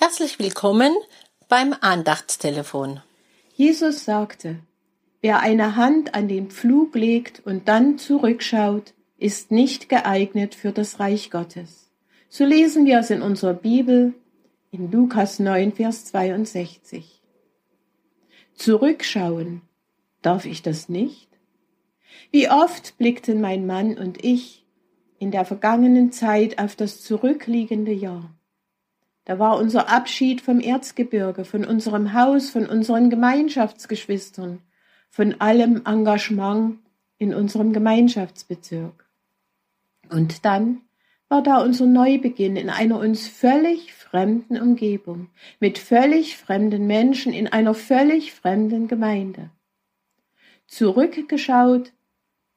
Herzlich willkommen beim Andachtstelefon. Jesus sagte, wer eine Hand an den Pflug legt und dann zurückschaut, ist nicht geeignet für das Reich Gottes. So lesen wir es in unserer Bibel in Lukas 9, Vers 62. Zurückschauen, darf ich das nicht? Wie oft blickten mein Mann und ich in der vergangenen Zeit auf das zurückliegende Jahr. Da war unser Abschied vom Erzgebirge, von unserem Haus, von unseren Gemeinschaftsgeschwistern, von allem Engagement in unserem Gemeinschaftsbezirk. Und dann war da unser Neubeginn in einer uns völlig fremden Umgebung, mit völlig fremden Menschen in einer völlig fremden Gemeinde. Zurückgeschaut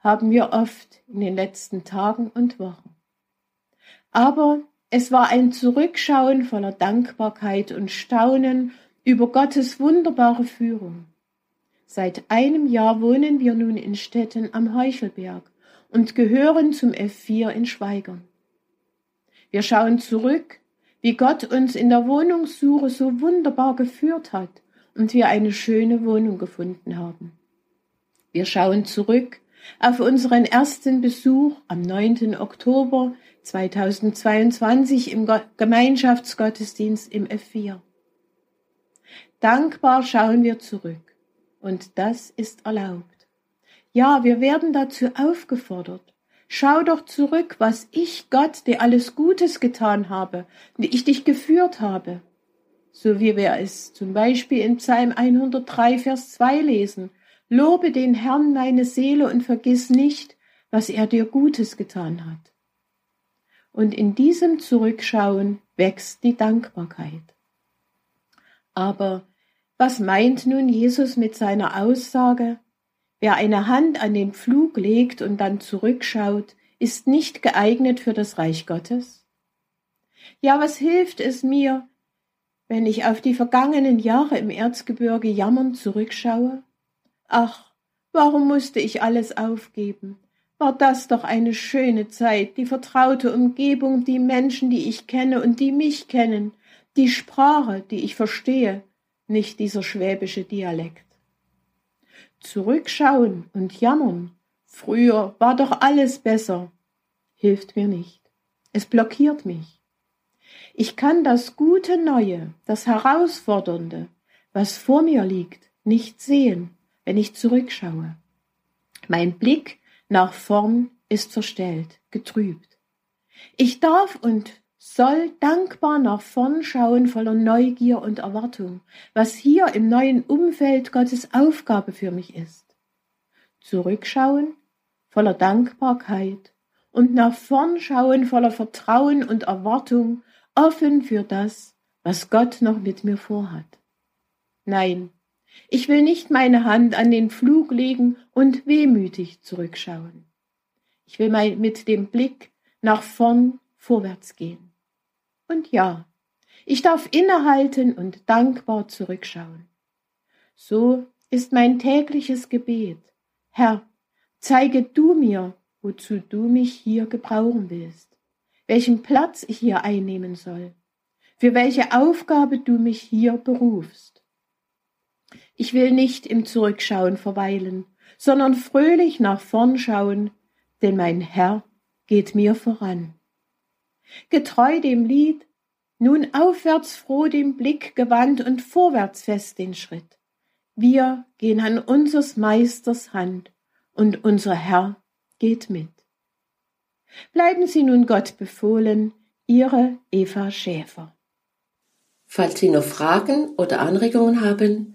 haben wir oft in den letzten Tagen und Wochen. Aber es war ein Zurückschauen voller Dankbarkeit und Staunen über Gottes wunderbare Führung. Seit einem Jahr wohnen wir nun in Städten am Heuchelberg und gehören zum F4 in Schweigern. Wir schauen zurück, wie Gott uns in der Wohnungssuche so wunderbar geführt hat und wir eine schöne Wohnung gefunden haben. Wir schauen zurück auf unseren ersten Besuch am 9. Oktober 2022 im Gemeinschaftsgottesdienst im F4. Dankbar schauen wir zurück und das ist erlaubt. Ja, wir werden dazu aufgefordert. Schau doch zurück, was ich Gott dir alles Gutes getan habe, wie ich dich geführt habe. So wie wir es zum Beispiel in Psalm 103, Vers 2 lesen. Lobe den Herrn meine Seele und vergiss nicht, was er dir Gutes getan hat und in diesem Zurückschauen wächst die Dankbarkeit. Aber was meint nun Jesus mit seiner Aussage, wer eine Hand an den Pflug legt und dann zurückschaut, ist nicht geeignet für das Reich Gottes? Ja, was hilft es mir, wenn ich auf die vergangenen Jahre im Erzgebirge jammernd zurückschaue? Ach, warum musste ich alles aufgeben? war das doch eine schöne Zeit, die vertraute Umgebung, die Menschen, die ich kenne und die mich kennen, die Sprache, die ich verstehe, nicht dieser schwäbische Dialekt. Zurückschauen und jammern, früher war doch alles besser, hilft mir nicht. Es blockiert mich. Ich kann das gute Neue, das Herausfordernde, was vor mir liegt, nicht sehen, wenn ich zurückschaue. Mein Blick nach vorn ist verstellt, getrübt. Ich darf und soll dankbar nach vorn schauen voller Neugier und Erwartung, was hier im neuen Umfeld Gottes Aufgabe für mich ist. Zurückschauen voller Dankbarkeit und nach vorn schauen voller Vertrauen und Erwartung, offen für das, was Gott noch mit mir vorhat. Nein, ich will nicht meine Hand an den Flug legen und wehmütig zurückschauen. Ich will mal mit dem Blick nach vorn vorwärts gehen. Und ja, ich darf innehalten und dankbar zurückschauen. So ist mein tägliches Gebet. Herr, zeige du mir, wozu du mich hier gebrauchen willst, welchen Platz ich hier einnehmen soll, für welche Aufgabe du mich hier berufst. Ich will nicht im Zurückschauen verweilen, sondern fröhlich nach vorn schauen, denn mein Herr geht mir voran. Getreu dem Lied, nun aufwärts froh den Blick gewandt und vorwärts fest den Schritt. Wir gehen an unseres Meisters Hand und unser Herr geht mit. Bleiben Sie nun Gott befohlen, Ihre Eva Schäfer. Falls Sie noch Fragen oder Anregungen haben,